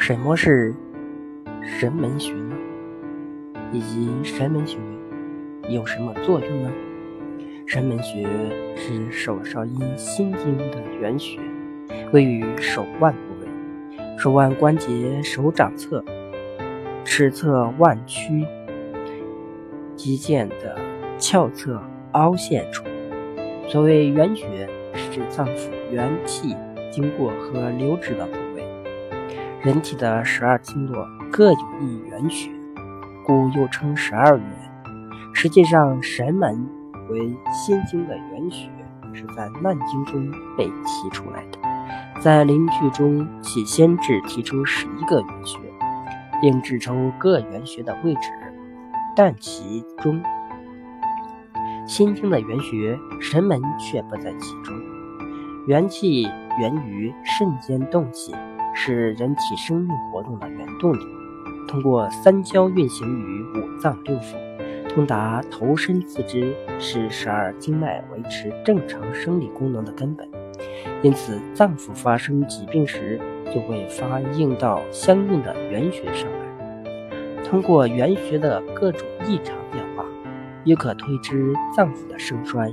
什么是神门穴呢？以及神门穴有什么作用呢？神门穴是手少阴心经的原穴，位于手腕部位，手腕关节手掌侧、尺侧腕屈肌腱的鞘侧凹陷处。所谓原穴，是指脏腑元气经过和流止的。人体的十二经络各有一原穴，故又称十二元。实际上，神门为心经的原穴，是在《难经》中被提出来的。在临句中，起先只提出十一个原穴，并指出各原穴的位置，但其中。心经的原穴神门却不在其中。元气源于肾间动气，是人体生命活动的原动力。通过三焦运行于五脏六腑，通达头身四肢，是十二经脉维持正常生理功能的根本。因此，脏腑发生疾病时，就会发应到相应的原穴上来。通过原穴的各种异常变化。也可推知脏腑的盛衰。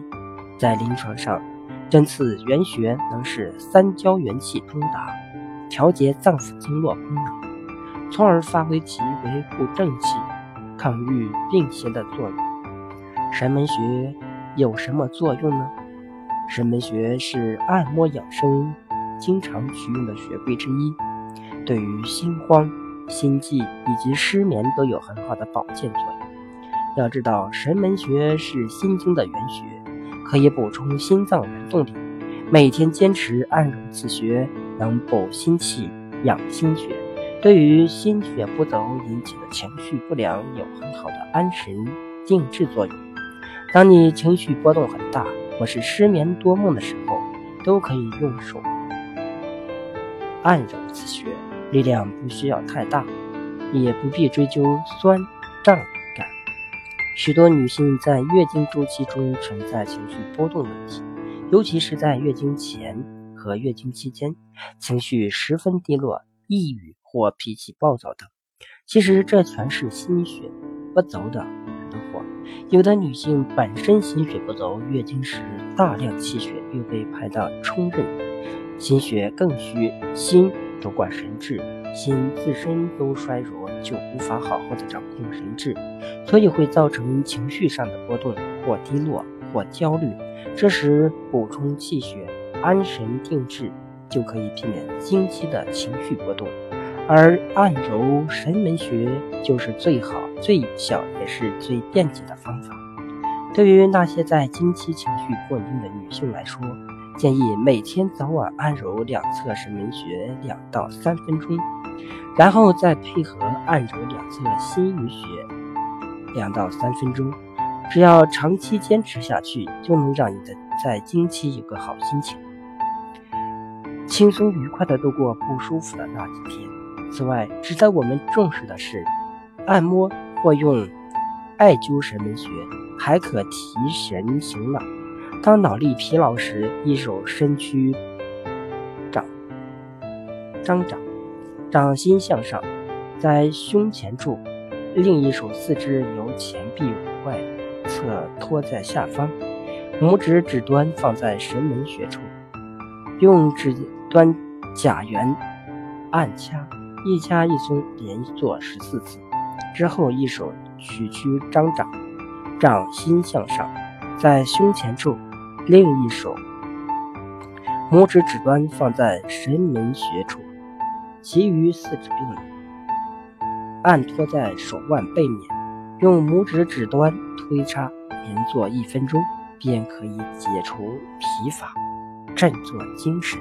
在临床上，针刺原穴能使三焦元气通达，调节脏腑经络功能，从而发挥其维护正气、抗御病邪的作用。神门穴有什么作用呢？神门穴是按摩养生经常取用的穴位之一，对于心慌、心悸以及失眠都有很好的保健作用。要知道，神门穴是心经的原穴，可以补充心脏原动力。每天坚持按揉此穴，能补心气、养心血，对于心血不足引起的情绪不良有很好的安神定志作用。当你情绪波动很大，或是失眠多梦的时候，都可以用手按揉此穴，力量不需要太大，也不必追究酸胀感。许多女性在月经周期中存在情绪波动问题，尤其是在月经前和月经期间，情绪十分低落、抑郁或脾气暴躁等。其实这全是心血不足的惹祸。有的女性本身心血不足，月经时大量气血又被排到冲任，心血更虚，心主管神志，心自身都衰弱。就无法好好的掌控神志，所以会造成情绪上的波动，或低落，或焦虑。这时补充气血，安神定志，就可以避免经期的情绪波动。而按揉神门穴就是最好、最有效，也是最便捷的方法。对于那些在经期情绪不稳定的女性来说，建议每天早晚按揉两侧神门穴两到三分钟。然后再配合按揉两侧心俞穴两到三分钟，只要长期坚持下去，就能让你的在经期有个好心情，轻松愉快地度过不舒服的那几天。此外，值得我们重视的是，按摩或用艾灸神门穴还可提神醒脑。当脑力疲劳时，一手伸屈掌张掌。掌心向上，在胸前处；另一手四肢由前臂外侧托在下方，拇指指端放在神门穴处，用指端甲缘按掐，一掐一松，连做十四次。之后，一手屈曲张掌，掌心向上，在胸前处；另一手拇指指端放在神门穴处。其余四指并拢按托在手腕背面，用拇指指端推插，连做一分钟，便可以解除疲乏，振作精神。